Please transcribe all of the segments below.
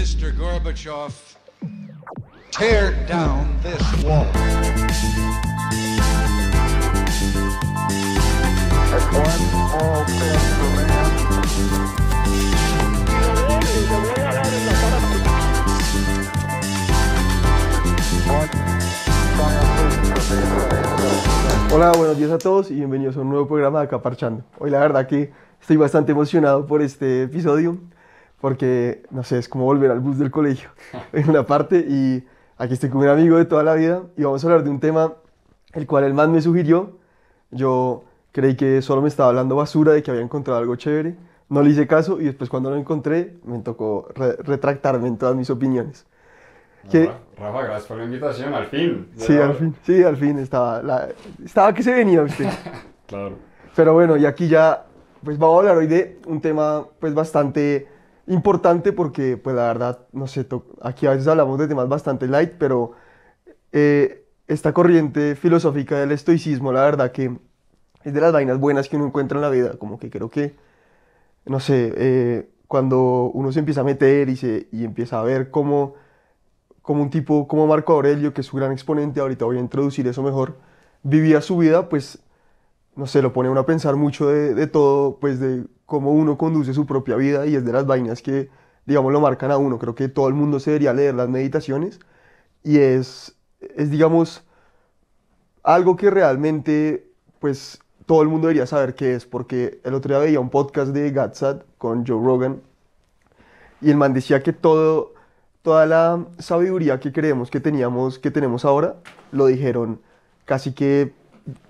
Mr. Gorbachev, tear down this wall. Hola, buenos días a todos y bienvenidos a un nuevo programa de Acá Parchando. Hoy la verdad que estoy bastante emocionado por este episodio porque, no sé, es como volver al bus del colegio en una parte y aquí estoy con un amigo de toda la vida y vamos a hablar de un tema el cual el man me sugirió. Yo creí que solo me estaba hablando basura de que había encontrado algo chévere, no le hice caso y después cuando lo encontré me tocó re- retractarme en todas mis opiniones. Que- Rafa, gracias por la invitación, al fin. Sí, al fin, sí, al fin estaba, la- estaba que se venía usted. Claro. Pero bueno, y aquí ya, pues vamos a hablar hoy de un tema pues bastante importante porque pues la verdad, no sé, aquí a veces hablamos de temas bastante light, pero eh, esta corriente filosófica del estoicismo, la verdad que es de las vainas buenas que uno encuentra en la vida, como que creo que, no sé, eh, cuando uno se empieza a meter y, se, y empieza a ver cómo, como un tipo como Marco Aurelio, que es su gran exponente, ahorita voy a introducir eso mejor, vivía su vida, pues no sé, lo pone a uno a pensar mucho de, de todo, pues de cómo uno conduce su propia vida y es de las vainas que, digamos, lo marcan a uno. Creo que todo el mundo se debería leer las meditaciones y es, es digamos, algo que realmente, pues, todo el mundo debería saber qué es, porque el otro día veía un podcast de Gatsat con Joe Rogan y el man decía que todo, toda la sabiduría que creemos que teníamos, que tenemos ahora, lo dijeron casi que,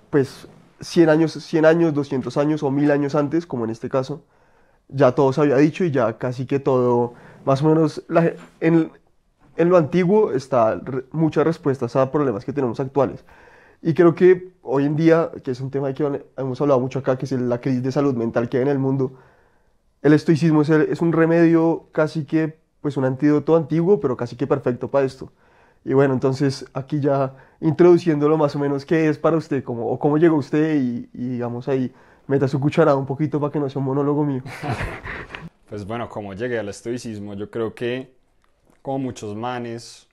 pues, 100 años, 100 años, 200 años o 1000 años antes, como en este caso, ya todo se había dicho y ya casi que todo, más o menos, en, en lo antiguo está muchas respuestas a problemas que tenemos actuales. Y creo que hoy en día, que es un tema que hemos hablado mucho acá, que es la crisis de salud mental que hay en el mundo, el estoicismo es, es un remedio casi que, pues un antídoto antiguo, pero casi que perfecto para esto. Y bueno, entonces aquí ya introduciéndolo más o menos qué es para usted, cómo, o cómo llegó usted y, y digamos ahí meta su cucharada un poquito para que no sea un monólogo mío. Pues bueno, como llegué al estoicismo, yo creo que como muchos manes,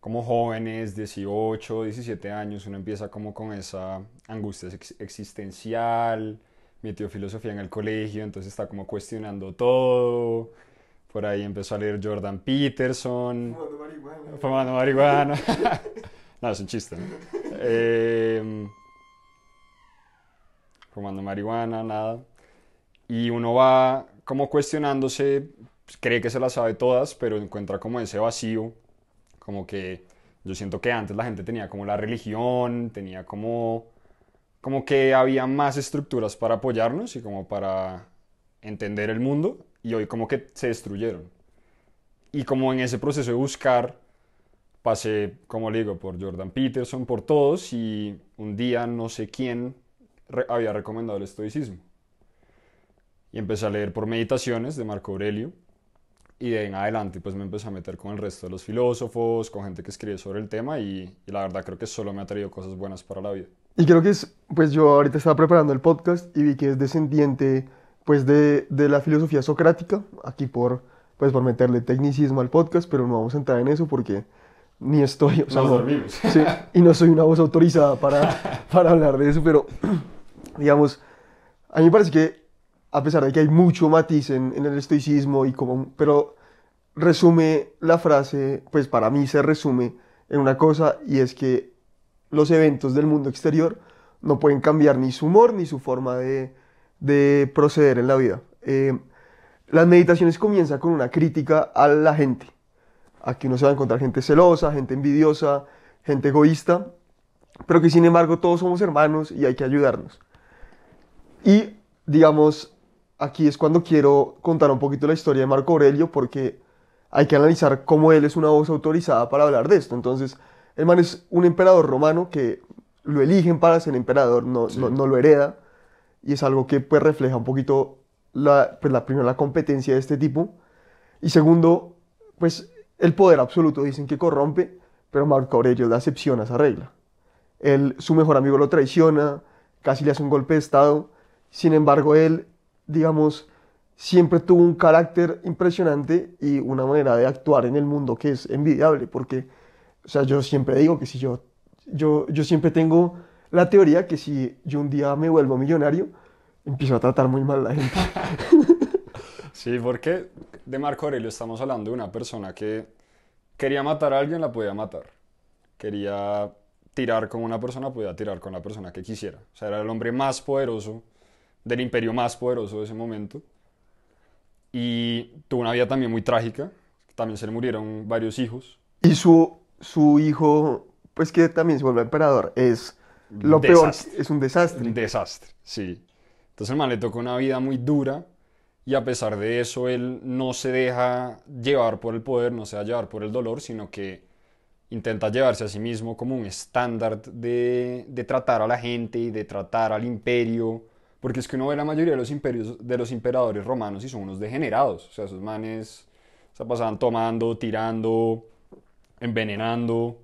como jóvenes, 18, 17 años, uno empieza como con esa angustia ex- existencial, metió filosofía en el colegio, entonces está como cuestionando todo. Por ahí empezó a leer Jordan Peterson. Fumando marihuana. no, es un chiste, ¿no? Em, fumando marihuana, nada. Y uno va como cuestionándose, pues, cree que se las sabe todas, pero encuentra como ese vacío, como que yo siento que antes la gente tenía como la religión, tenía como, como que había más estructuras para apoyarnos y como para entender el mundo, y hoy como que se destruyeron. Y como en ese proceso de buscar, pasé, como le digo, por Jordan Peterson, por todos, y un día no sé quién había recomendado el estoicismo. Y empecé a leer por meditaciones de Marco Aurelio, y de en adelante pues me empecé a meter con el resto de los filósofos, con gente que escribe sobre el tema, y, y la verdad creo que solo me ha traído cosas buenas para la vida. Y creo que es, pues yo ahorita estaba preparando el podcast y vi que es descendiente pues de, de la filosofía socrática, aquí por, pues por meterle tecnicismo al podcast, pero no vamos a entrar en eso porque ni estoy, o sea, Nos no- dormimos. Sí, y no soy una voz autorizada para, para hablar de eso, pero digamos, a mí me parece que a pesar de que hay mucho matiz en, en el estoicismo y como, pero resume la frase, pues para mí se resume en una cosa y es que los eventos del mundo exterior no pueden cambiar ni su humor ni su forma de, de proceder en la vida. Eh, las meditaciones comienzan con una crítica a la gente. Aquí uno se va a encontrar gente celosa, gente envidiosa, gente egoísta, pero que sin embargo todos somos hermanos y hay que ayudarnos. Y digamos, aquí es cuando quiero contar un poquito la historia de Marco Aurelio porque hay que analizar cómo él es una voz autorizada para hablar de esto. Entonces, el man es un emperador romano que lo eligen para ser emperador, no, Sí. no, no lo hereda, y es algo que pues refleja un poquito la, pues, la primera la competencia de este tipo, y segundo, pues el poder absoluto dicen que corrompe, pero Marco Aurelio da excepción a esa regla. Él, su mejor amigo lo traiciona, casi le hace un golpe de estado, sin embargo él, digamos, siempre tuvo un carácter impresionante y una manera de actuar en el mundo que es envidiable, porque, o sea, yo siempre digo que si yo, yo, yo siempre tengo la teoría que si yo un día me vuelvo millonario, empiezo a tratar muy mal a la gente. Sí, porque de Marco Aurelio estamos hablando de una persona que quería matar a alguien, la podía matar. Quería tirar con una persona, podía tirar con la persona que quisiera. O sea, era el hombre más poderoso, del imperio más poderoso de ese momento. Y tuvo una vida también muy trágica. También se le murieron varios hijos. Y su, su hijo, pues que también se vuelve emperador, es lo peor, es un desastre. Un desastre, sí. Entonces el man le tocó una vida muy dura y a pesar de eso él no se deja llevar por el poder, no se deja llevar por el dolor, sino que intenta llevarse a sí mismo como un estándar de, de tratar a la gente y de tratar al imperio. Porque es que uno ve la mayoría de los imperios, de los emperadores romanos y son unos degenerados. O sea, esos manes se pasaban tomando, tirando, envenenando.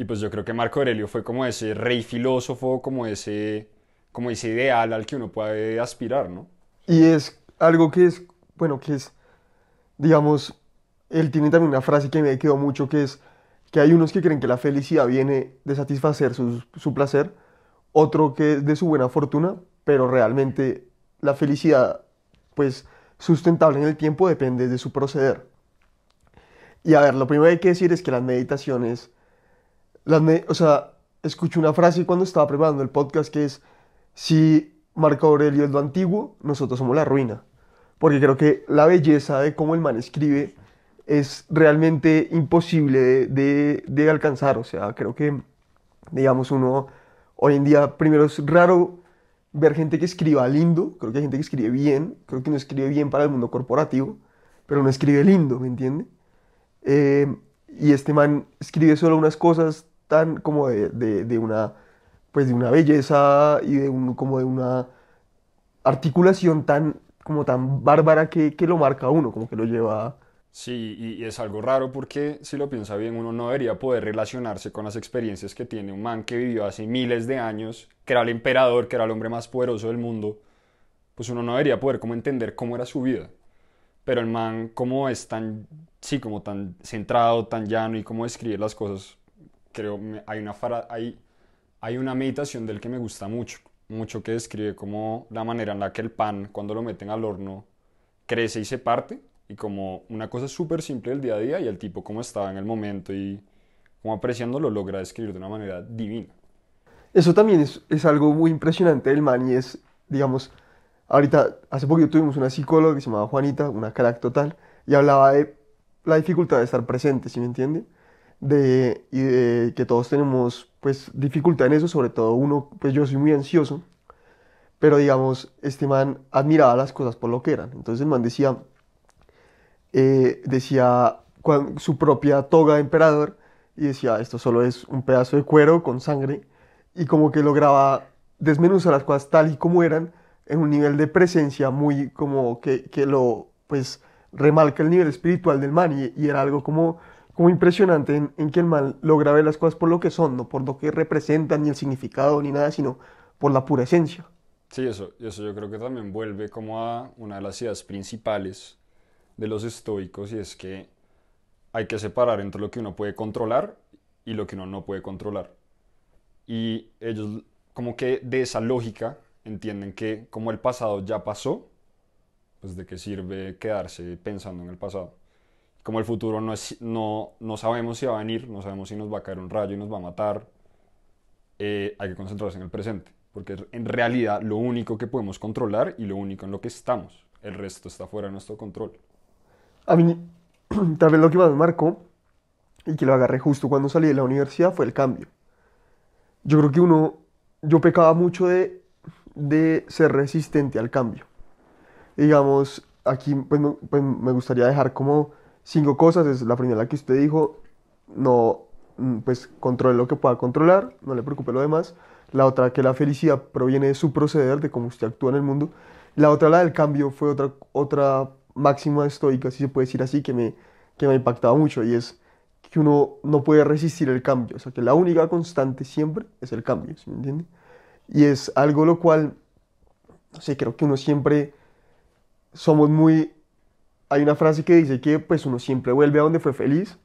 Y pues yo creo que Marco Aurelio fue como ese rey filósofo, como ese, como ese ideal al que uno puede aspirar, ¿no? Y es algo que es, bueno, que es, digamos, él tiene también una frase que me quedó mucho, que es que hay unos que creen que la felicidad viene de satisfacer su, su placer, otro que es de su buena fortuna, pero realmente la felicidad, pues, sustentable en el tiempo depende de su proceder. Y a ver, lo primero que hay que decir es que las meditaciones, las o sea, escuché una frase cuando estaba preparando el podcast que es, si Marco Aurelio es lo antiguo, nosotros somos la ruina. Porque creo que la belleza de cómo el man escribe es realmente imposible de, de- de alcanzar. O sea, creo que, digamos, uno hoy en día, primero es raro ver gente que escriba lindo, creo que hay gente que escribe bien, creo que no escribe bien para el mundo corporativo, pero no escribe lindo, ¿me entiende? Eh, y este man escribe solo unas cosas tan como de, de- una, pues de una belleza y de un, como de una articulación tan, como tan bárbara que, que lo marca uno, como que lo lleva... Sí, y, es algo raro porque si lo piensa bien, uno no debería poder relacionarse con las experiencias que tiene un man que vivió hace miles de años, que era el emperador, que era el hombre más poderoso del mundo. Pues uno no debería poder como entender cómo era su vida. Pero el man, como es tan, sí, como tan centrado, tan llano y cómo escribe las cosas, creo, hay una, fara- hay, hay una meditación del que me gusta mucho, mucho que describe como la manera en la que el pan, cuando lo meten al horno, crece y se parte, y como una cosa súper simple del día a día, y el tipo como estaba en el momento y como apreciando lo logra describir de una manera divina. Eso también es, es algo muy impresionante del man y es, digamos, ahorita, hace poquito tuvimos una psicóloga que se llamaba Juanita, una crack total, y hablaba de la dificultad de estar presente, ¿sí me entiende? De, y que todos tenemos, pues, dificultad en eso, sobre todo uno, pues yo soy muy ansioso, pero digamos, este man admiraba las cosas por lo que eran. Entonces el man decía, eh, decía su propia toga de emperador y decía, esto solo es un pedazo de cuero con sangre y como que lograba desmenuzar las cosas tal y como eran en un nivel de presencia muy como que, que lo pues remarca el nivel espiritual del man y era algo como, como impresionante en, en que el man logra ver las cosas por lo que son, no por lo que representan ni el significado ni nada, sino por la pura esencia. Sí, eso, eso yo creo que también vuelve como a una de las ideas principales de los estoicos y es que hay que separar entre lo que uno puede controlar y lo que uno no puede controlar. Y ellos como que de esa lógica entienden que como el pasado ya pasó, pues de qué sirve quedarse pensando en el pasado. Como el futuro no, es, no, no sabemos si va a venir, no sabemos si nos va a caer un rayo y nos va a matar, eh, hay que concentrarse en el presente, porque es en realidad lo único que podemos controlar y lo único en lo que estamos. El resto está fuera de nuestro control. A mí, tal vez lo que más me marcó y que lo agarré justo cuando salí de la universidad fue el cambio. Yo creo que uno, yo pecaba mucho de, de ser resistente al cambio. Digamos, aquí pues, pues, me gustaría dejar como cinco cosas. Es la primera que usted dijo, no, mm, pues controle lo que pueda controlar, no le preocupe lo demás. La otra, que la felicidad proviene de su proceder, de cómo usted actúa en el mundo. La otra, la del cambio, fue otra, otra máxima estoica, si se puede decir así, que me, que me ha impactado mucho y es que uno no puede resistir el cambio. O sea, que la única constante siempre es el cambio, ¿sí me entiende? Y es algo lo cual, no sé, creo que uno siempre somos muy... Hay una frase que dice que pues uno siempre vuelve a donde fue feliz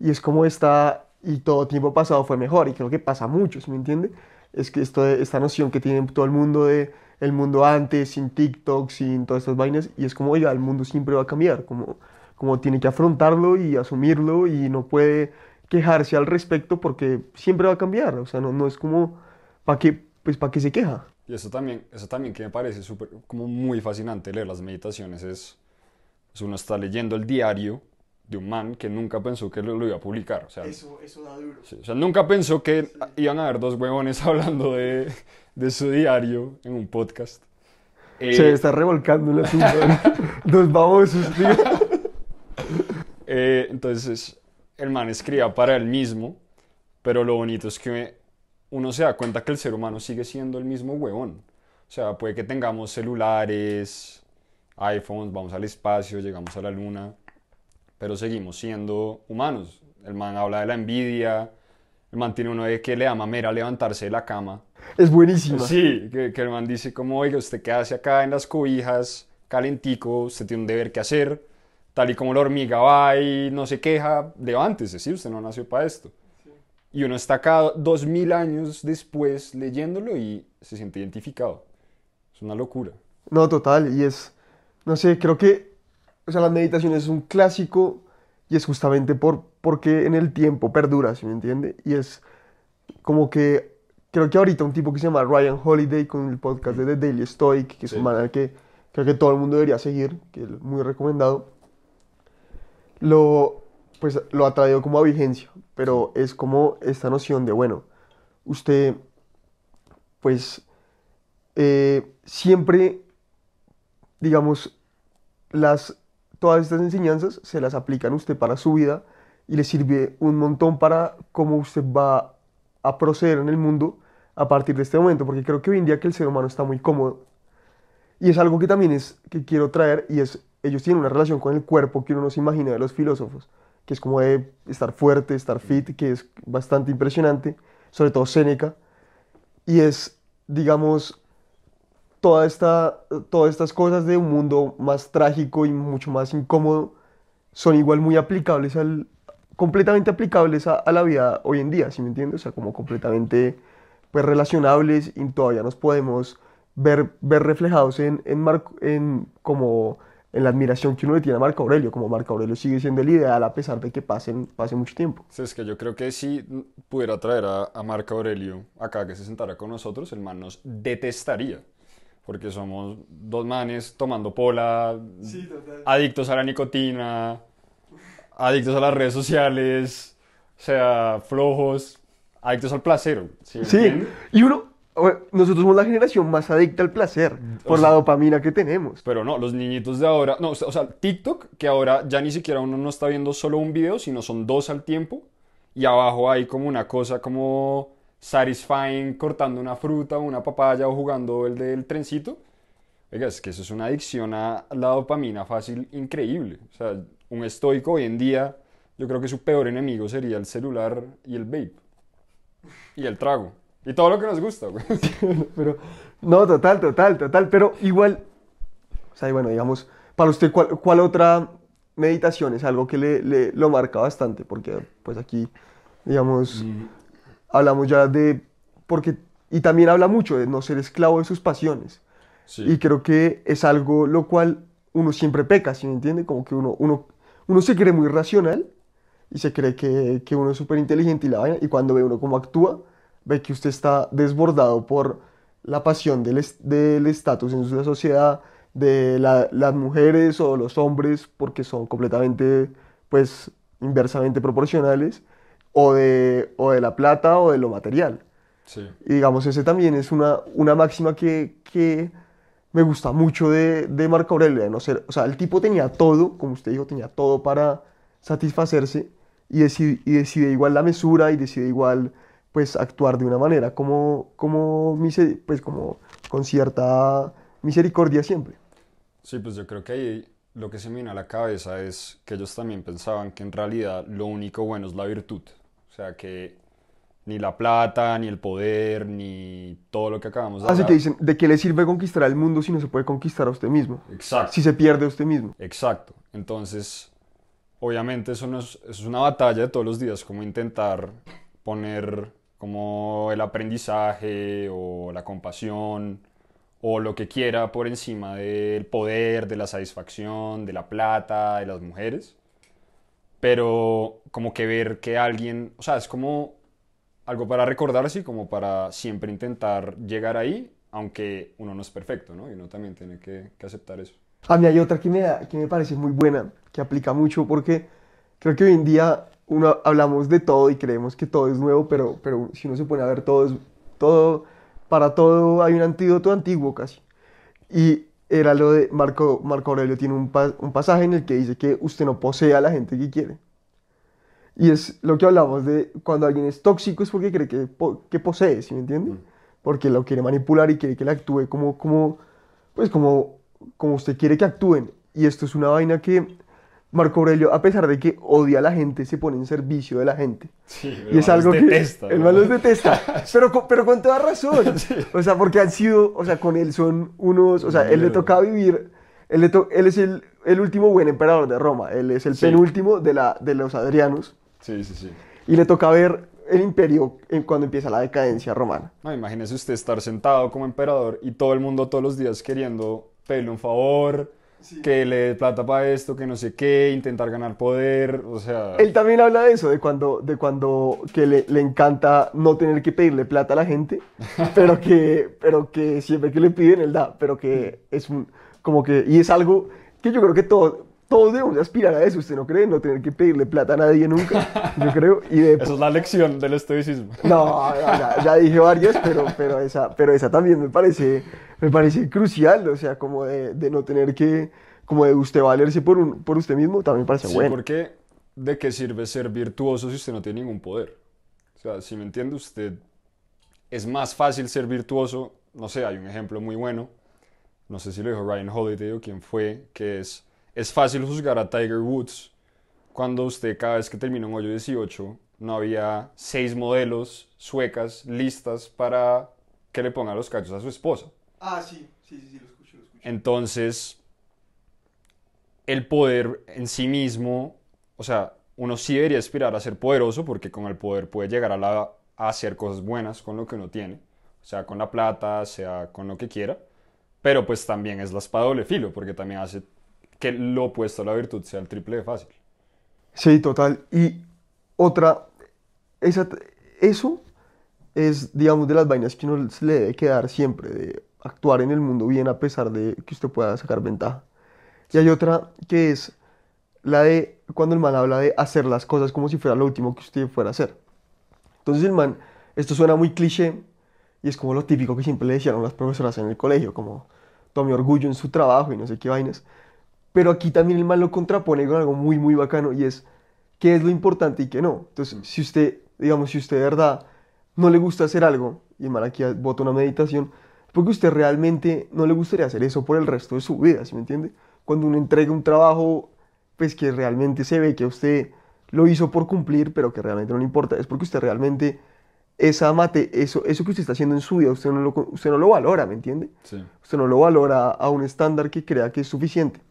y es como está y todo tiempo pasado fue mejor y creo que pasa mucho, ¿sí me entiende? Es que esto esta noción que tiene todo el mundo de el mundo antes, sin TikTok, sin todas estas vainas y es como, oiga, el mundo siempre va a cambiar, como, como tiene que afrontarlo y asumirlo y no puede quejarse al respecto porque siempre va a cambiar, o sea, no, no es como, ¿para qué, pues, ¿para qué se queja? Y eso también, eso también que me parece súper, como muy fascinante leer las meditaciones es, uno está leyendo el diario de un man que nunca pensó que lo, lo iba a publicar. O sea, eso da duro. sí, o sea, nunca pensó que iban a haber dos huevones hablando de, de su diario en un podcast. Eh, Se está revolcando la tumba. Dos babosos, tío. Eh, entonces, el man escribía para él mismo, pero lo bonito es que uno se da cuenta que el ser humano sigue siendo el mismo huevón. O sea, puede que tengamos celulares, iPhones, vamos al espacio, llegamos a la luna, pero seguimos siendo humanos. El man habla de la envidia, el man tiene uno de que le da mamera levantarse de la cama. Es buenísima. Sí, que, que el man dice como, oiga, usted quédase acá en las cobijas, calentico, usted tiene un deber que hacer, tal y como la hormiga va y no se queja, levántese, sí, usted no nació para esto. Y uno está acá dos mil años después leyéndolo y se siente identificado. Es una locura. No, total. Y es, no sé, creo que, o sea, la meditación es un clásico y es justamente por, porque en el tiempo perdura, ¿sí me entiende? Y es como que, creo que ahorita un tipo que se llama Ryan Holiday con el podcast de The Daily Stoic, que es Sí. un man al que creo que todo el mundo debería seguir, que es muy recomendado, lo, pues, lo ha traído como a vigencia, pero es como esta noción de, bueno, usted, pues, eh, siempre, digamos, las, todas estas enseñanzas se las aplican a usted para su vida y le sirve un montón para cómo usted va a proceder en el mundo a partir de este momento, porque creo que hoy en día que el ser humano está muy cómodo. Y es algo que también es que quiero traer y es ellos tienen una relación con el cuerpo que uno no se imagina de los filósofos, que es como de estar fuerte, estar fit, que es bastante impresionante, sobre todo Séneca, y es, digamos, toda esta, todas estas cosas de un mundo más trágico y mucho más incómodo son igual muy aplicables al, completamente aplicables a, a la vida hoy en día, ¿sí me entiendes? O sea, como completamente pues relacionables y todavía nos podemos ver, ver reflejados en, en, Marco- en como en la admiración que uno le tiene a Marco Aurelio, como Marco Aurelio sigue siendo el ideal a pesar de que pasen, pase mucho tiempo. Sí, es que yo creo que si pudiera traer a, a Marco Aurelio acá que se sentara con nosotros, el man nos detestaría. Porque somos dos manes tomando pola, adictos a la nicotina, adictos a las redes sociales, o sea, flojos, adictos al placer. ¿sí Sí, y uno, nosotros somos la generación más adicta al placer por la dopamina que tenemos. Pero no, los niñitos de ahora, no, o sea, TikTok, que ahora ya ni siquiera uno no está viendo solo un video, sino son dos al tiempo, y abajo hay como una cosa como satisfying cortando una fruta o una papaya o jugando el del trencito. Oiga, es que eso es una adicción a la dopamina fácil increíble. O sea, un estoico hoy en día, yo creo que su peor enemigo sería el celular y el vape. Y el trago. Y todo lo que nos gusta, güey. Pero, no, total, total, total. Pero igual, o sea, y bueno, digamos, para usted, ¿cuál, cuál otra meditación es algo que le, le- lo marca bastante? Porque, pues aquí, digamos, hablamos ya de, porque, y también habla mucho de no ser esclavo de sus pasiones. Sí. Y creo que es algo lo cual uno siempre peca, ¿sí me entiende? Como que uno, uno, uno se cree muy racional y se cree que, que uno es súper inteligente y la vaina, y cuando ve uno cómo actúa, ve que usted está desbordado por la pasión del es- del estatus en la sociedad, de la- las mujeres o los hombres, porque son completamente, pues, inversamente proporcionales, o de, o de la plata o de lo material. Sí. Y digamos, ese también es una, una máxima que, que me gusta mucho de, de Marco Aurelio, de no ser, o sea, el tipo tenía todo, como usted dijo, tenía todo para satisfacerse y decide, y decide igual la mesura y decide igual, pues, actuar de una manera como, como, pues, como con cierta misericordia siempre. Sí, pues yo creo que ahí lo que se me viene a la cabeza es que ellos también pensaban que en realidad lo único bueno es la virtud. O sea, que Ni la plata, ni el poder, ni todo lo que acabamos de Así hablar. que dicen, ¿de qué le sirve conquistar el mundo si no se puede conquistar a usted mismo? Exacto. Si se pierde a usted mismo. Exacto. Entonces, obviamente eso, no es, eso es una batalla de todos los días, como intentar poner como el aprendizaje o la compasión o lo que quiera por encima del poder, de la satisfacción, de la plata, de las mujeres. Pero como que ver que alguien, o sea, es como algo para recordarse y como para siempre intentar llegar ahí, aunque uno no es perfecto, ¿no? Y uno también tiene que, que aceptar eso. A mí hay otra que me, que me parece muy buena, que aplica mucho porque creo que hoy en día uno hablamos de todo y creemos que todo es nuevo, pero, pero si uno se pone a ver todo, es, todo, para todo hay un antídoto antiguo casi. Y era lo de Marco, Marco Aurelio tiene un, pa- un pasaje en el que dice que usted no posee a la gente que quiere. Y es lo que hablamos de cuando alguien es tóxico es porque cree que, que posee, ¿sí me entiende? Porque lo quiere manipular y quiere que le actúe como, como, pues como, como usted quiere que actúen. Y esto es una vaina que Marco Aurelio, a pesar de que odia a la gente, se pone en servicio de la gente. Sí, Y es algo que detesta, el ¿no? man los detesta, pero con, pero con toda razón. O sea, porque han sido, o sea, con él son unos, o sea, él le toca vivir, él, le to- él es el, el último buen emperador de Roma, él es el Sí. penúltimo de, la, de los Adrianos, Sí, sí, sí. y le toca ver el imperio en cuando empieza la decadencia romana. No, imagínese usted estar sentado como emperador y todo el mundo todos los días queriendo pedirle un favor, que le dé plata para esto, que no sé qué, intentar ganar poder, o sea... Él también habla de eso, de cuando, de cuando que le, le encanta no tener que pedirle plata a la gente, pero que, pero que siempre que le piden él da, pero que es un, como que, y es algo que yo creo que todos, todos debemos de aspirar a eso, ¿usted no cree? No tener que pedirle plata a nadie nunca, yo creo, y de... Esa es la lección del estoicismo. No, ya, ya- dije varias, pero, pero, esa, pero esa también me parece, me parece crucial, o sea, como de, de no tener que, como de usted valerse por, un, por usted mismo, también me parece Sí, bueno. porque ¿de qué sirve ser virtuoso si usted no tiene ningún poder? O sea, si me entiende usted, es más fácil ser virtuoso, no sé, hay un ejemplo muy bueno, no sé si lo dijo Ryan Holiday o quién fue, que es, es fácil juzgar a Tiger Woods cuando usted cada vez que termina un hoyo 18 no había seis modelos suecas listas para que le ponga los cachos a su esposa. Ah, sí, sí, sí, sí, lo escucho, lo escucho. Entonces, el poder en sí mismo, o sea, uno sí debería aspirar a ser poderoso porque con el poder puede llegar a, la- a hacer cosas buenas con lo que uno tiene, sea con la plata, sea con lo que quiera, pero pues también es la espada doble filo porque también hace que lo opuesto a la virtud sea el triple de fácil. Sí, total. Y otra, esa, eso es, digamos, de las vainas que uno le debe quedar siempre, de actuar en el mundo bien a pesar de que usted pueda sacar ventaja. Y hay otra que es la de cuando el man habla de hacer las cosas como si fuera lo último que usted fuera a hacer. Entonces el man, esto suena muy cliché y es como lo típico que siempre le decían las profesoras en el colegio, como tome orgullo en su trabajo y no sé qué vainas. Pero aquí también el man lo contrapone con algo muy, muy bacano y es qué es lo importante y qué no. Entonces, si usted, digamos, si usted de verdad no le gusta hacer algo, y el man aquí bota una meditación, es porque usted realmente no le gustaría hacer eso por el resto de su vida, ¿sí me entiende? Cuando uno entrega un trabajo, pues que realmente se ve que usted lo hizo por cumplir, pero que realmente no le importa, es porque usted realmente esa mate, eso, eso que usted está haciendo en su vida, usted no lo, usted no lo valora, ¿me entiende? Sí. Usted no lo valora a un estándar que crea que es suficiente.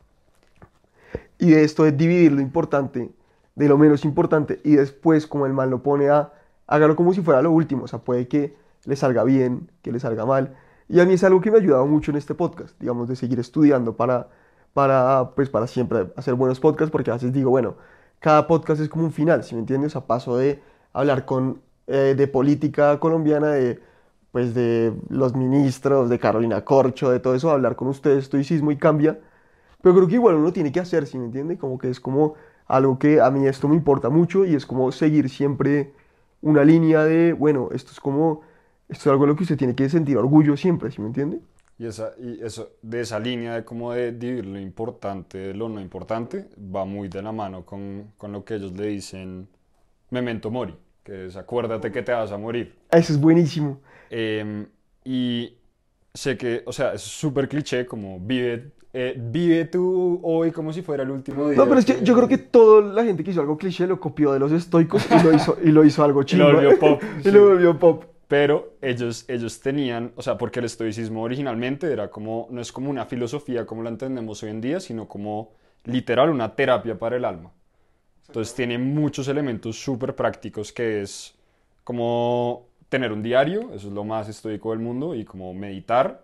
Y esto es dividir lo importante de lo menos importante y después como el mal lo pone a, hágalo como si fuera lo último, o sea, puede que le salga bien, que le salga mal. Y a mí es algo que me ha ayudado mucho en este podcast, digamos, de seguir estudiando para, para, pues, para siempre hacer buenos podcasts, porque a veces digo, bueno, cada podcast es como un final, ¿sí me entiendes? O sea, paso de hablar con, eh, de política colombiana, de, pues, de los ministros, de Carolina Corcho, de todo eso, hablar con ustedes, estoicismo y cambia. Pero creo que igual uno tiene que hacer, ¿sí me entiende? Como que es como algo que a mí esto me importa mucho y es como seguir siempre una línea de, bueno, esto es como, esto es algo de lo que usted tiene que sentir orgullo siempre, ¿sí me entiende? Y, esa, y eso, de esa línea de como de dividir lo importante de lo no importante, va muy de la mano con, con lo que ellos le dicen memento mori, que es acuérdate que te vas a morir. Eso es buenísimo. Em, y sé que, o sea, es súper cliché, como vive, eh, vive tú hoy como si fuera el último día. No, pero es que yo creo que toda la gente que hizo algo cliché lo copió de los estoicos y lo hizo, y lo hizo algo Y chido. lo volvió pop. y sí. lo volvió pop. Pero ellos, ellos tenían, o sea, porque el estoicismo originalmente era como, no es como una filosofía como la entendemos hoy en día, sino como literal una terapia para el alma. Entonces tiene muchos elementos súper prácticos que es como tener un diario, eso es lo más estoico del mundo, y como meditar.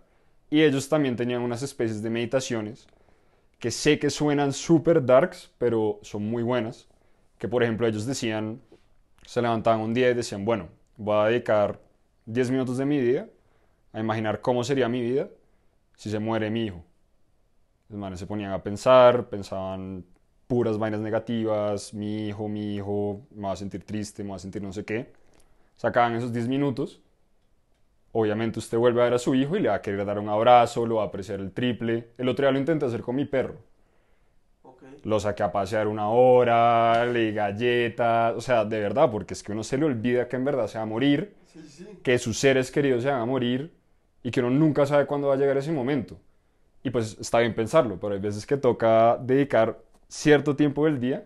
Y ellos también tenían unas especies de meditaciones que sé que suenan súper darks, pero son muy buenas. Que por ejemplo ellos decían, se levantaban un día y decían, bueno, voy a dedicar 10 minutos de mi día a imaginar cómo sería mi vida si se muere mi hijo. Los manes se ponían a pensar, pensaban puras vainas negativas, mi hijo, mi hijo, me va a sentir triste, me va a sentir no sé qué. Sacaban esos 10 minutos. Obviamente usted vuelve a ver a su hijo y le va a querer dar un abrazo, lo va a apreciar el triple. El otro día lo intenté hacer con mi perro. Lo saqué a pasear una hora, le di galletas, o sea, de verdad, porque es que uno se le olvida que en verdad se va a morir, que sus seres queridos se van a morir y que uno nunca sabe cuándo va a llegar ese momento. Y pues está bien pensarlo, pero hay veces que toca dedicar cierto tiempo del día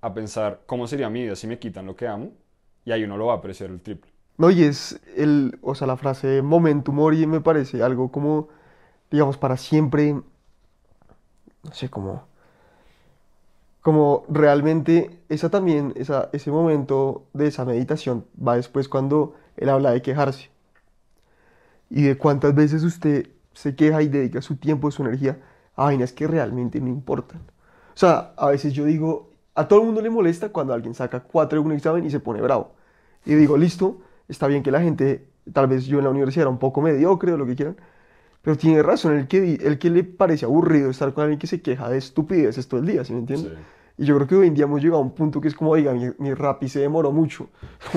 a pensar cómo sería mi vida si me quitan lo que amo y ahí uno lo va a apreciar el triple. No, y es el, o sea, la frase momentum mori me parece algo como, digamos, para siempre, no sé, como, como realmente esa también, esa, ese momento de esa meditación va después cuando él habla de quejarse y de cuántas veces usted se queja y dedica su tiempo, su energía a vainas que realmente no importan. O sea, a veces yo digo, a todo el mundo le molesta cuando alguien saca cuatro en un examen y se pone bravo. Y digo, listo, está bien que la gente, tal vez yo en la universidad era un poco mediocre o lo que quieran, pero tiene razón, el que, el que le parece aburrido estar con alguien que se queja de estupideces todo el día, ¿sí me entiendes? Sí. Y yo creo que hoy en día hemos llegado a un punto que es como, oiga, mi, mi Rappi se demoró mucho.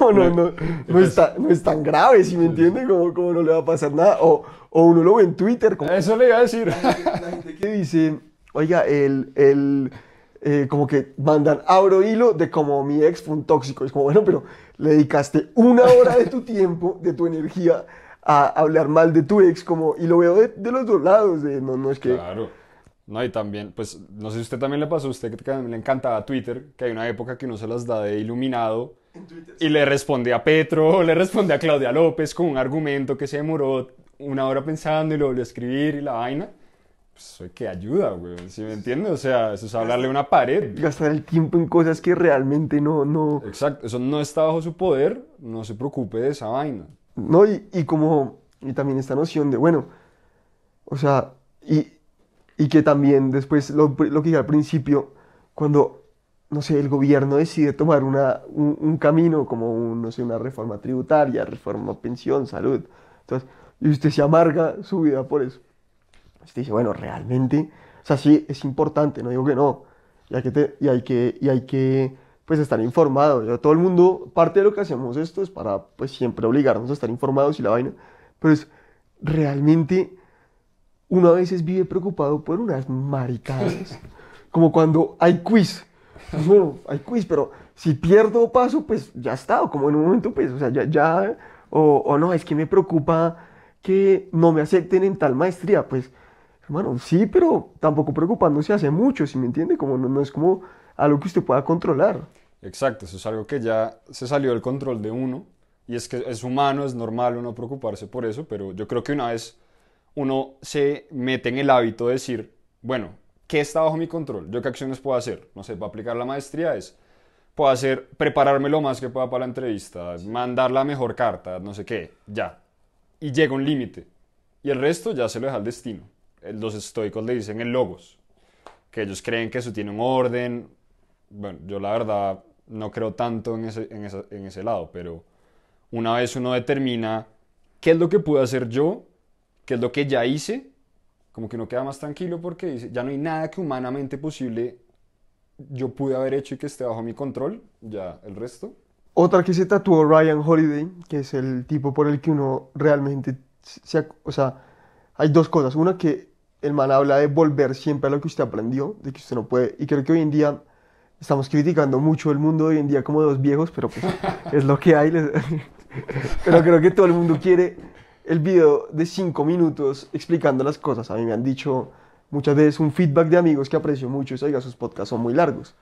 no, no, no, no, está- no es tan grave, ¿sí me entiende? Como, como no le va a pasar nada. O, o uno lo ve en Twitter, como Eso le iba a decir. la gente que dice, oiga, el, el, eh, como que mandan, abro hilo de como mi ex fue un tóxico. Es como, bueno, pero le dedicaste una hora de tu tiempo, de tu energía, a hablar mal de tu ex, como, y lo veo de, de los dos lados, de, no, no es que... Claro. No, y también, pues, no sé si a usted también le pasó a usted que también le encantaba Twitter, que hay una época que uno se las da de iluminado y le responde a Petro, le responde a Claudia López con un argumento que se demoró una hora pensando y lo volvió a escribir y la vaina. Pues eso que ayuda, güey, ¿sí me entiende? O sea, eso es hablarle a una pared. Gastar el tiempo en cosas que realmente no, no, Exacto, eso no está bajo su poder, no se preocupe de esa vaina. No, y, y como, y también esta noción de, bueno, o sea, y, y que también después, lo, lo que dije al principio, cuando, no sé, el gobierno decide tomar una, un, un camino como, un, no sé, una reforma tributaria, reforma pensión, salud, entonces, y usted se amarga su vida por eso. Usted dice, bueno, realmente, o sea, sí, es importante, no digo que no, y hay que, te- y hay que, y hay que pues, estar informado. Yo, todo el mundo, parte de lo que hacemos esto es para, pues, siempre obligarnos a estar informados y la vaina, pero es realmente, uno a veces vive preocupado por unas maricadas, como cuando hay quiz. Bueno, hay quiz, pero si pierdo o paso, pues ya está, o como en un momento, pues, o sea, ya, ya, o, o no, es que me preocupa que no me acepten en tal maestría, pues, hermano, sí, pero tampoco preocupándose hace mucho, ¿sí me entiende? Como no, es como algo que usted pueda controlar. Exacto, eso es algo que ya se salió del control de uno y es que es humano, es normal uno preocuparse por eso, pero yo creo que una vez uno se mete en el hábito de decir, bueno, ¿qué está bajo mi control? ¿Yo qué acciones puedo hacer? No sé, para aplicar la maestría es, puedo hacer, prepararme lo más que pueda para la entrevista, mandar la mejor carta, no sé qué, ya. Y llega un límite. Y el resto ya se lo deja al destino. Los estoicos le dicen el logos, que ellos creen que eso tiene un orden. Bueno, yo la verdad no creo tanto en ese, en esa- en ese lado, pero una vez uno determina qué es lo que puedo hacer yo, qué es lo que ya hice, como que uno queda más tranquilo porque dice, ya no hay nada que humanamente posible yo pude haber hecho y que esté bajo mi control, ya el resto. Otra que se tatuó Ryan Holiday, que es el tipo por el que uno realmente se, o sea, hay dos cosas. Una que el man habla de volver siempre a lo que usted aprendió, de que usted no puede, y creo que hoy en día estamos criticando mucho el mundo de hoy en día como dos viejos, pero pues es lo que hay. Pero creo que todo el mundo quiere el video de 5 minutos explicando las cosas. A mí me han dicho muchas veces un feedback de amigos que aprecio mucho es, oiga, sus podcasts son muy largos.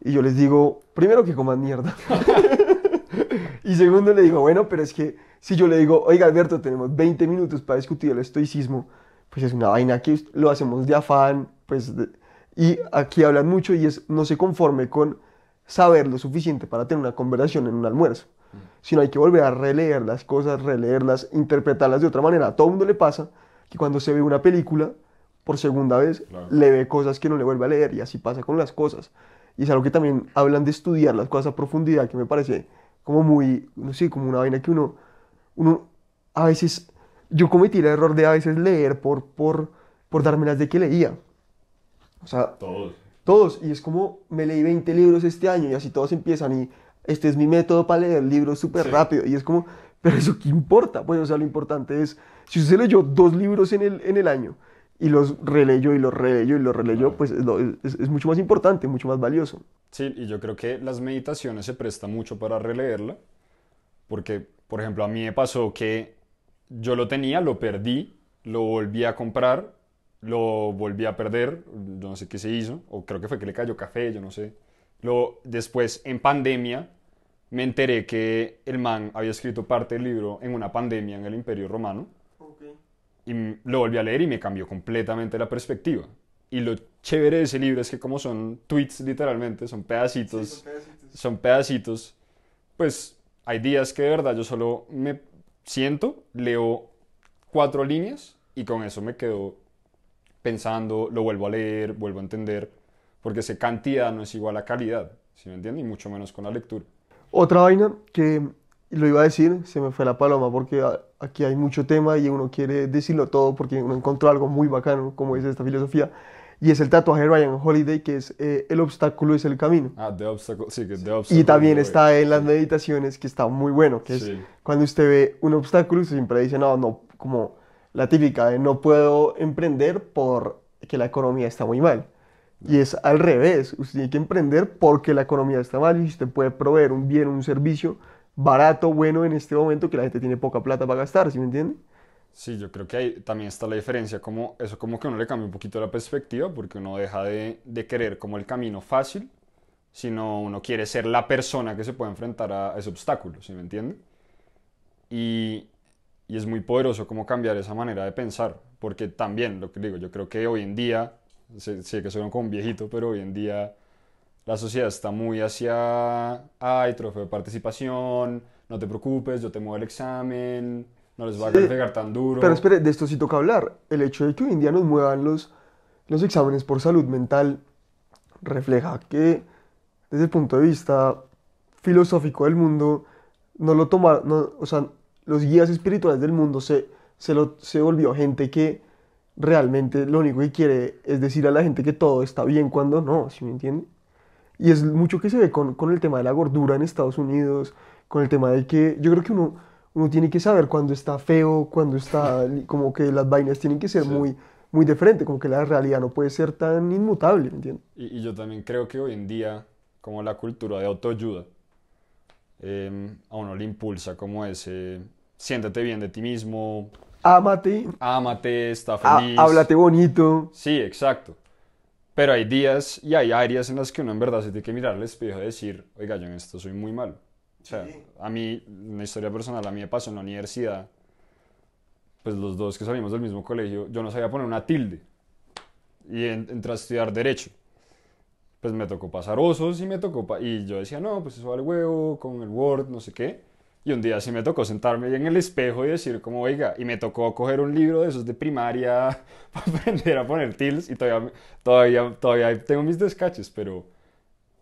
Y yo les digo, primero que coman mierda. y segundo le digo, bueno, pero es que si yo le digo, oiga, Alberto, tenemos 20 minutos para discutir el estoicismo, pues es una vaina que lo hacemos de afán, pues, de- y aquí hablan mucho y es, no se conforme con saber lo suficiente para tener una conversación en un almuerzo, sino hay que volver a releer las cosas, releerlas, interpretarlas de otra manera. A todo mundo le pasa que cuando se ve una película por segunda vez, Claro. le ve cosas que no le vuelve a leer y así pasa con las cosas. Y es algo que también hablan de estudiar las cosas a profundidad, que me parece como muy, no sé, como una vaina que uno, uno a veces, yo cometí el error de a veces leer por, por, por dármelas de que leía. O sea, Todos. todos, y es como me leí 20 libros este año y así todos empiezan y este es mi método para leer libros súper Sí. rápido y es como, pero eso qué importa, pues o sea, lo importante es, si usted leyó dos libros en el, en el año y los releyó y los releyó y los releyó, pues es, es- es mucho más importante, mucho más valioso. Sí, y yo creo que las meditaciones se presta mucho para releerla, porque, por ejemplo, a mí me pasó que yo lo tenía, lo perdí, lo volví a comprar, lo volví a perder, yo no sé qué se hizo, o creo que fue que le cayó café, yo no sé. Lo, después, en pandemia, me enteré que el man había escrito parte del libro en una pandemia en el Imperio Romano, y m- lo volví a leer y me cambió completamente la perspectiva. Y lo chévere de ese libro es que como son tweets literalmente, son pedacitos, son pedacitos, pues hay días que de verdad yo solo me siento, leo cuatro líneas y con eso me quedo pensando, lo vuelvo a leer, vuelvo a entender, porque esa cantidad no es igual a calidad, ¿sí me entiendes? Y mucho menos con la lectura. Otra vaina que lo iba a decir, se me fue la paloma porque aquí hay mucho tema y uno quiere decirlo todo porque uno encontró algo muy bacano, como dice esta filosofía, y es el tatuaje de Ryan Holiday que es eh, el obstáculo es el camino. Ah, The Obstacle, sí, que The Obstacle. Y también está en las meditaciones que está muy bueno, que es Sí. cuando usted ve un obstáculo, usted siempre dice, no, no, como la típica de no puedo emprender porque la economía está muy mal. Y es al revés, usted tiene que emprender porque la economía está mal y usted puede proveer un bien, un servicio barato, bueno en este momento que la gente tiene poca plata para gastar, ¿sí me entiende? Sí, yo creo que ahí también está la diferencia, como eso como que uno le cambia un poquito la perspectiva, porque uno deja de, de querer como el camino fácil, sino uno quiere ser la persona que se puede enfrentar a ese obstáculo, ¿sí me entiende? Y, y es muy poderoso como cambiar esa manera de pensar, porque también, lo que digo, yo creo que hoy en día, sé, que soy como un viejito, pero hoy en día la sociedad está muy hacia, ay, trofeo de participación, no te preocupes, yo te muevo el examen, no les va a Sí, pegar tan duro. Pero espere, de esto sí toca hablar. El hecho de que hoy en día nos muevan los, los exámenes por salud mental refleja que desde el punto de vista filosófico del mundo, no lo toma, no, o sea, los guías espirituales del mundo se, se, lo, se volvió gente que realmente lo único que quiere es decir a la gente que todo está bien cuando no, ¿sí me entiende? Y es mucho que se ve con, con el tema de la gordura en Estados Unidos, con el tema de que yo creo que uno, uno tiene que saber cuando está feo, cuando está como que las vainas tienen que ser Sí. muy, muy de frente, como que la realidad no puede ser tan inmutable, ¿me entiendes? Y, y yo también creo que hoy en día, como la cultura de autoayuda, eh, a uno le impulsa como ese, siéntete bien de ti mismo, Ámate, ámate, está há- feliz. háblate bonito. Sí, exacto. Pero hay días y hay áreas en las que uno en verdad se tiene que mirar al espejo y decir, oiga, yo en esto soy muy malo. O sea, a mí, una historia personal, a mí me pasó en la universidad, pues los dos que salimos del mismo colegio, yo no sabía poner una tilde. Y en- entré a estudiar Derecho. Pues me tocó pasar osos y me tocó... y yo decía, no, pues eso vale huevo, con el Word, no sé qué. Y un día sí me tocó sentarme en el espejo y decir como, oiga, y me tocó coger un libro de esos de primaria para aprender a poner tildes y todavía, todavía, todavía tengo mis descaches, pero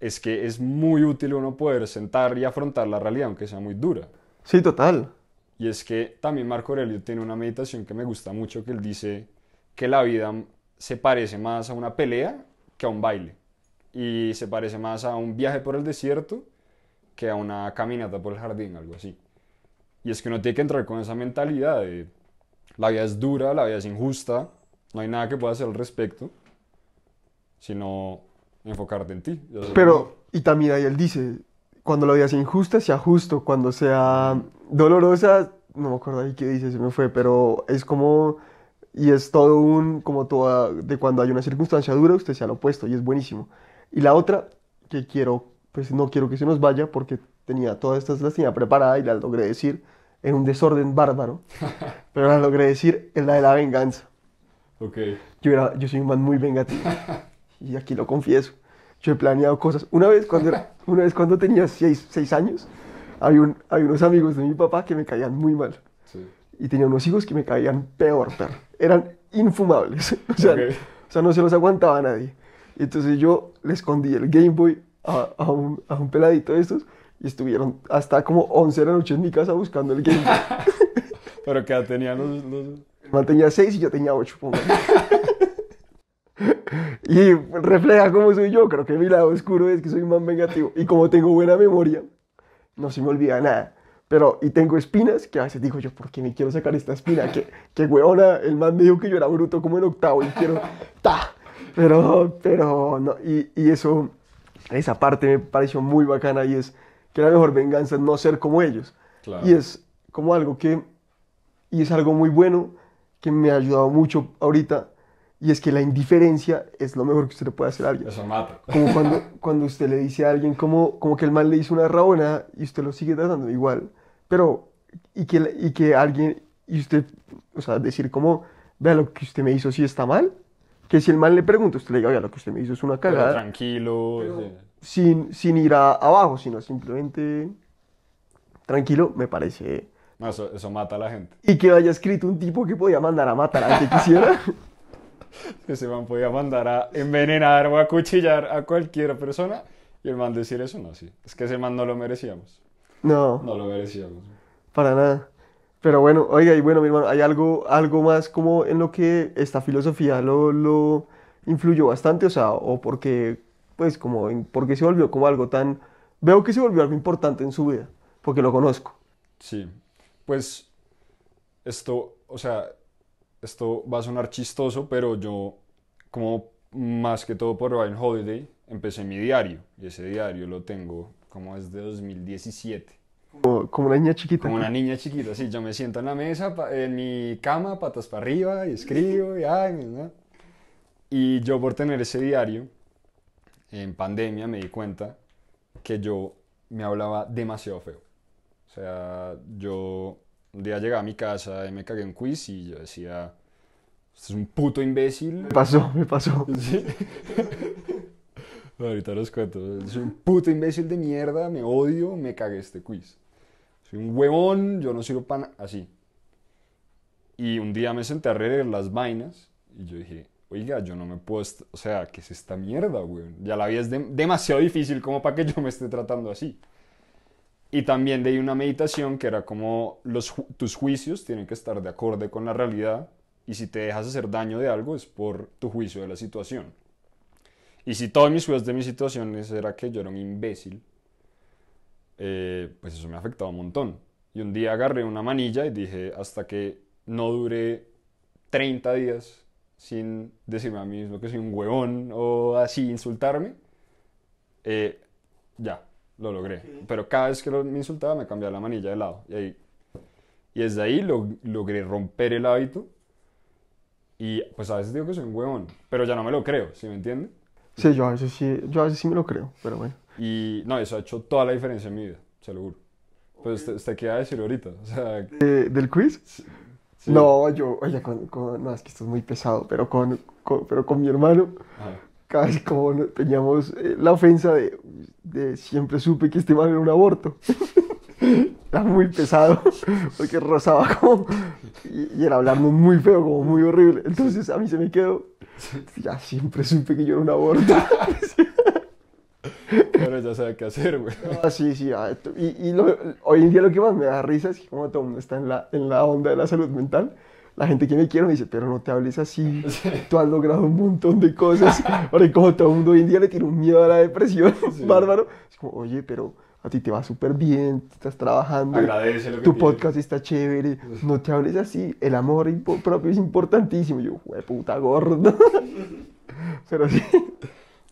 es que es muy útil uno poder sentar y afrontar la realidad, aunque sea muy dura. Sí, total. Y es que también Marco Aurelio tiene una meditación que me gusta mucho, que él dice que la vida se parece más a una pelea que a un baile. Y se parece más a un viaje por el desierto que a una caminata por el jardín, algo así. Y es que uno tiene que entrar con esa mentalidad de la vida es dura, la vida es injusta, no hay nada que pueda hacer al respecto, sino enfocarte en ti. lo Pero, y también ahí él dice, cuando la vida sea injusta, sea justo, cuando sea, dolorosa, no me acuerdo ahí qué dice, se me fue, pero es como, y es todo un, como toda, de cuando hay una circunstancia dura, usted se ha opuesto y es buenísimo. Y la otra, que quiero, pues no quiero que se nos vaya porque tenía todas estas, las tenía preparadas y las logré decir en un desorden bárbaro, pero las logré decir en la de la venganza. Ok. Yo, era, yo soy un man muy vengativo y aquí lo confieso. Yo he planeado cosas. Una vez cuando, era- una vez cuando tenía seis, seis años, había, un, había unos amigos de mi papá que me caían muy mal. Sí. Y tenía unos hijos que me caían peor. Eran infumables. O sea, Ok. o sea, no se los aguantaba a nadie. Entonces yo le escondí el Game Boy a, a un, a un peladito de estos y estuvieron hasta como 11 de la noche en mi casa buscando el Game Boy. Pero que tenían los, los- El man tenía 6 y yo tenía 8, póngale. Y refleja cómo soy yo. Creo que mi lado oscuro es que soy man vengativo. Y como tengo buena memoria, no se me olvida nada. Pero, y tengo espinas que a veces digo yo, ¿por qué me quiero sacar esta espina? Que, que huevona, el man me dijo que yo era bruto como en octavo y quiero, ta. Pero, pero, no, y, y eso, esa parte me pareció muy bacana y es que la mejor venganza es no ser como ellos. Claro. Y es como algo que, y es algo muy bueno que me ha ayudado mucho ahorita, y es que la indiferencia es lo mejor que usted le puede hacer a alguien. Eso mata. Como cuando, cuando usted le dice a alguien como, como que el mal le hizo una rabona y usted lo sigue tratando igual, pero y que, y que alguien, y usted, o sea, decir como, vea lo que usted me hizo si está mal, que si el mal le pregunta, usted le diga, vea lo que usted me hizo es una Pero cagada, tranquilo. sí. sin, sin ir a- abajo, sino simplemente tranquilo, me parece. No, eso, eso mata a la gente. Y que haya escrito un tipo que podía mandar a matar a quien quisiera. Ese man podía mandar a envenenar o a cuchillar a cualquier persona y el man decir eso, no, sí. Es que ese man no lo merecíamos. No. No lo merecíamos. Para nada. Pero bueno, oiga, y bueno, mi hermano, hay algo, algo más como en lo que esta filosofía lo, lo influyó bastante, o sea, o porque, pues, como, porque se volvió como algo tan, veo que se volvió algo importante en su vida, porque lo conozco. Sí. Pues esto, o sea, esto va a sonar chistoso, pero yo, como más que todo por Ryan Holiday, empecé mi diario. Y ese diario lo tengo como desde 2017. Como, como una niña chiquita. Como una niña chiquita, sí, yo me siento en la mesa, en mi cama, patas para arriba, y escribo, y ay, ¿no? Y yo por tener ese diario, en pandemia me di cuenta que yo me hablaba demasiado feo. O sea, yo un día llegaba a mi casa y me cagué en quiz y yo decía, es un puto imbécil. Me pasó, me pasó. Sí. Ahorita los cuento. Soy un puto imbécil de mierda, me odio, me cagué este quiz. Soy un huevón, yo no sirvo para así. Y un día me senté a leer las vainas y yo dije, oiga, yo no me puedo, o sea, ¿qué es esta mierda, weón? Ya la vida es de- demasiado difícil como para que yo me esté tratando así. Y también leí una meditación que era como los, tus juicios tienen que estar de acorde con la realidad y si te dejas hacer daño de algo es por tu juicio de la situación. Y si todos mis juicios de mis situaciones era que yo era un imbécil, eh, pues eso me afectaba un montón. Y un día agarré una manilla y dije, hasta que no dure 30 días sin decirme a mí mismo que soy un huevón o así insultarme, eh, ya, lo logré. Pero cada vez que lo- me insultaba me cambiaba la manilla de lado. Y, ahí, y desde ahí lo- logré romper el hábito. Y pues a veces digo que soy un huevón, pero ya no me lo creo, ¿sí me entiende? Sí, yo a veces sí, yo a veces sí me lo creo, pero bueno. Y no, eso ha hecho toda la diferencia en mi vida, se lo juro. Pues usted, usted qué va a decir ahorita, o sea, Eh, ¿Del quiz? sí. No, yo, oye, con, con- no, es que esto es muy pesado, pero con, con- pero con mi hermano, Ajá. vez como teníamos eh, la ofensa de, de siempre supe que este man era un aborto. Era muy pesado, porque rozaba como, y, y era hablando muy feo, como muy horrible. Entonces a mí se me quedó, ya siempre supe que yo era un aborto. Pero ya sabe qué hacer, güey. Ah, sí, sí. ah, y y lo- hoy en día lo que más me da risa es que como todo mundo está en la, en la onda de la salud mental, la gente que me quiere me dice, pero no te hables así, tú has logrado un montón de cosas. Ahora, como todo el mundo hoy en día le tiene un miedo a la depresión, Sí. bárbaro. Es como, oye, pero a ti te va súper bien, estás trabajando, Agradece lo que tu podcast está chévere, no te hables así, el amor propio es importantísimo. Yo, "Jue puta gordo. pero sí.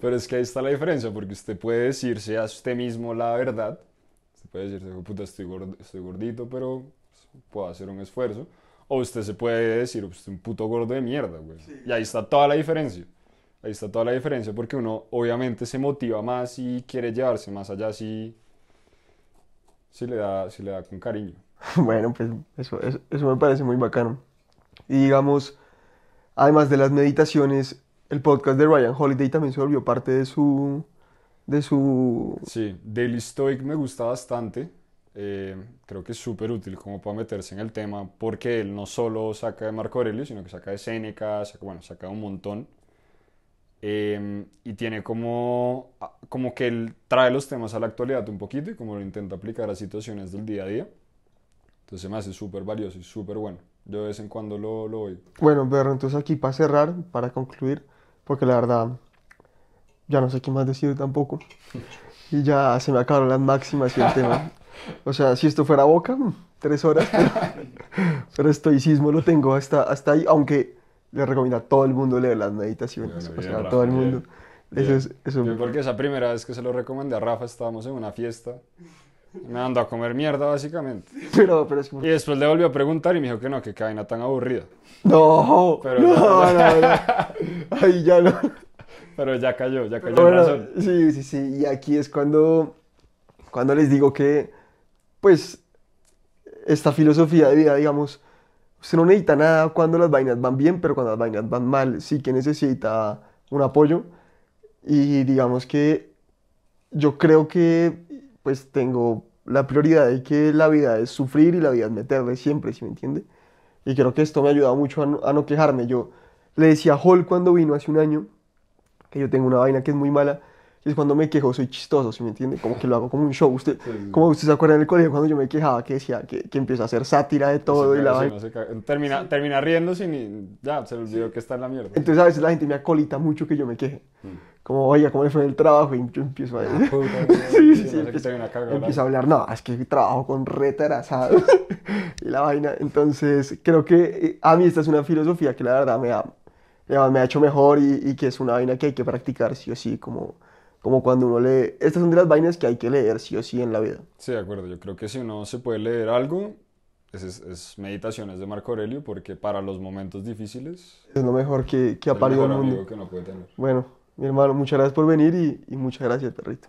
Pero es que ahí está la diferencia, porque usted puede decirse a usted mismo la verdad, usted puede decirse, puta, estoy, gordo- estoy gordito, pero puedo hacer un esfuerzo. O usted se puede decir, "Pues, estoy un puto gordo de mierda, güey. Y ahí está toda la diferencia. Ahí está toda la diferencia porque uno obviamente se motiva más y quiere llevarse más allá si, si, le, da, si le da con cariño. Bueno, pues eso, eso, eso me parece muy bacano. Y digamos, además de las meditaciones, el podcast de Ryan Holiday también se volvió parte de su, de su, Sí, Daily Stoic me gusta bastante. Eh, creo que es súper útil como para meterse en el tema porque él no solo saca de Marco Aurelio, sino que saca de Séneca, saca, bueno, saca un montón. Eh, y tiene como, como que él trae los temas a la actualidad un poquito y como lo intenta aplicar a situaciones del día a día. Entonces me hace súper valioso y súper bueno. Yo de vez en cuando lo, lo oigo. Bueno, pero entonces aquí para cerrar, para concluir, porque la verdad ya no sé qué más decir tampoco. Y ya se me acabaron las máximas y el tema. O sea, si esto fuera boca, mm, tres horas, pero, pero estoicismo lo tengo hasta, hasta ahí, aunque le recomiendo a todo el mundo leer las meditaciones. O bien, sea, a Rafa, todo el bien, mundo. Eso Bien. es, eso, Bien, porque esa primera vez que se lo recomendé a Rafa estábamos en una fiesta. Me mandó a comer mierda básicamente. pero, pero es. Y después le volvió a preguntar y me dijo que no, que qué vaina tan aburrida. No, Pero no, no. no, no. Ahí ya no. Pero ya cayó, ya cayó Bueno, en razón. sí, sí, sí. Y aquí es cuando, cuando les digo que, pues, esta filosofía de vida, digamos, usted no necesita nada cuando las vainas van bien, pero cuando las vainas van mal, sí que necesita un apoyo. Y digamos que yo creo que, pues, tengo la prioridad de que la vida es sufrir y la vida es meterle siempre, ¿sí me entiende? Y creo que esto me ha ayudado mucho a no, a no quejarme. Yo le decía a Hall cuando vino hace un año que yo tengo una vaina que es muy mala, es cuando me quejo soy chistoso, ¿sí me entiende? Como que lo hago como un show. Usted, Sí, sí. como usted se acuerda en el colegio cuando yo me quejaba que decía que, que empiezo a hacer sátira de todo y la Sí, se termina, termina riéndose y ya se le olvidó que está en la mierda. Entonces a veces la gente me acolita mucho que yo me queje. Mm. Como, oiga, ¿cómo le fue el trabajo? Y yo empiezo a, Puta, sí, sí, sí, empiezo, a hablar, no, es que trabajo con retrasado y la vaina. Entonces creo que eh, a mí esta es una filosofía que la verdad me ha, me ha, me ha hecho mejor y, y que es una vaina que hay que practicar sí o sí, como, como cuando uno lee. Estas son de las vainas que hay que leer sí o sí en la vida. Sí, de acuerdo. Yo creo que si uno se puede leer algo, es, es- es Meditaciones de Marco Aurelio, porque para los momentos difíciles Es lo mejor que, que ha parido el mundo. que uno puede tener. Bueno, mi hermano, muchas gracias por venir y, y muchas gracias, perrito.